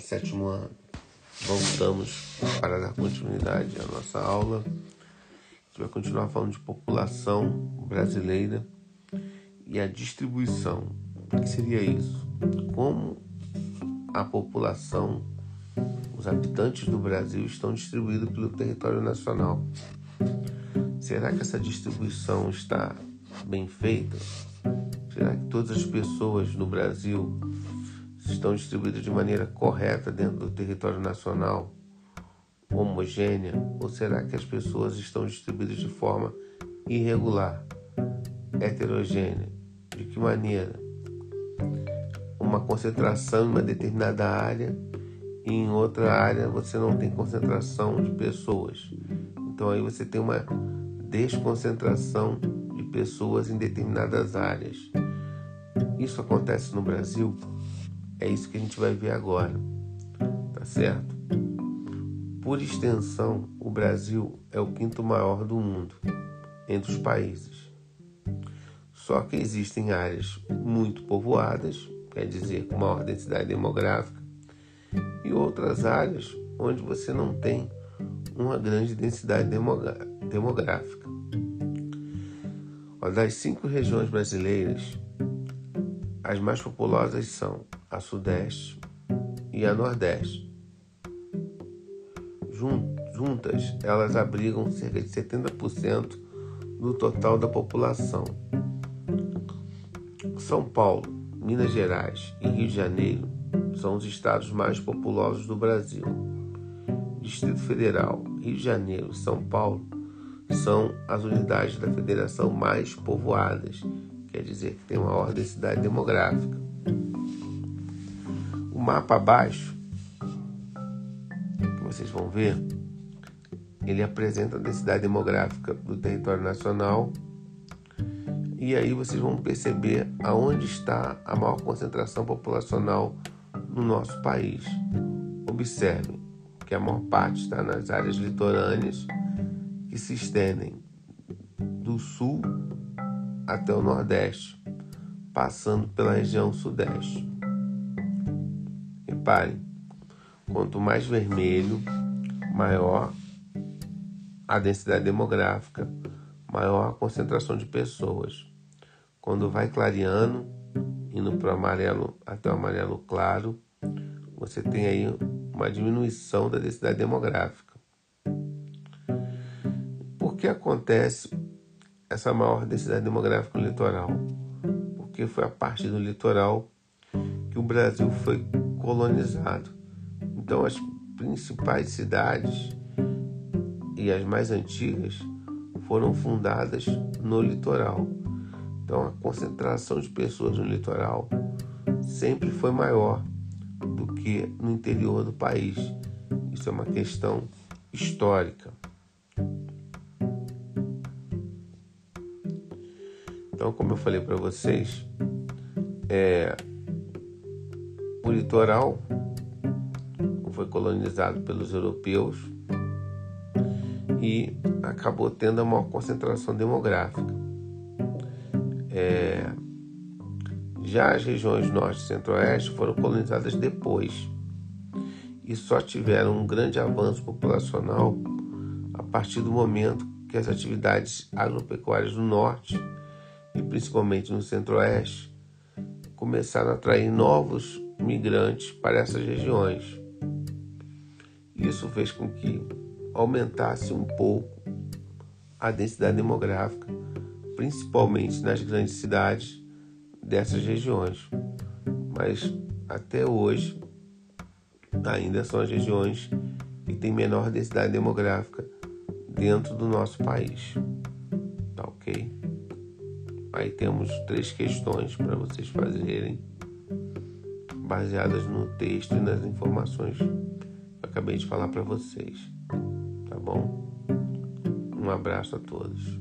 Sétimo Ano. Voltamos para dar continuidade à nossa aula. A gente vai continuar falando de população brasileira e a distribuição. O que seria isso? Como a população, os habitantes do Brasil estão distribuídos pelo território nacional. Será que essa distribuição está bem feita? Será que todas as pessoas no Brasil estão distribuídas de maneira correta dentro do território nacional, homogênea, ou será que as pessoas estão distribuídas de forma irregular, heterogênea? De que maneira? Uma concentração em uma determinada área e em outra área você não tem concentração de pessoas. Então aí você tem uma desconcentração de pessoas em determinadas áreas. Isso acontece no Brasil? É isso que a gente vai ver agora. Tá certo? Por extensão, o Brasil é o quinto maior do mundo entre os países. Só que existem áreas muito povoadas, quer dizer, com maior densidade demográfica, e outras áreas onde você não tem uma grande densidade demográfica. Das cinco regiões brasileiras, as mais populosas são a Sudeste e a Nordeste. Juntas, elas abrigam cerca de 70% do total da população. São Paulo, Minas Gerais e Rio de Janeiro são os estados mais populosos do Brasil. Distrito Federal, Rio de Janeiro e São Paulo são as unidades da federação mais povoadas quer dizer que tem uma ordem de cidade demográfica. O mapa abaixo, que vocês vão ver, ele apresenta a densidade demográfica do território nacional e aí vocês vão perceber aonde está a maior concentração populacional no nosso país. Observem que a maior parte está nas áreas litorâneas que se estendem do sul até o Nordeste, passando pela região Sudeste. Reparem, quanto mais vermelho, maior a densidade demográfica, maior a concentração de pessoas. Quando vai clareando, indo para o amarelo até o amarelo claro, você tem aí uma diminuição da densidade demográfica. Por que acontece essa maior densidade demográfica no litoral, porque foi a partir do litoral que o Brasil foi colonizado. Então, as principais cidades e as mais antigas foram fundadas no litoral. Então, a concentração de pessoas no litoral sempre foi maior do que no interior do país. Isso é uma questão histórica. Então, como eu falei para vocês, é, litoral foi colonizado pelos europeus e acabou tendo uma concentração demográfica. É, já as regiões norte e centro-oeste foram colonizadas depois e só tiveram um grande avanço populacional a partir do momento que as atividades agropecuárias do norte e principalmente no centro-oeste, começaram a atrair novos migrantes para essas regiões. Isso fez com que aumentasse um pouco a densidade demográfica, principalmente nas grandes cidades dessas regiões. Mas até hoje ainda são as regiões que têm menor densidade demográfica dentro do nosso país. Tá ok? Aí temos três questões para vocês fazerem, baseadas no texto e nas informações que eu acabei de falar para vocês. Tá bom? Um abraço a todos.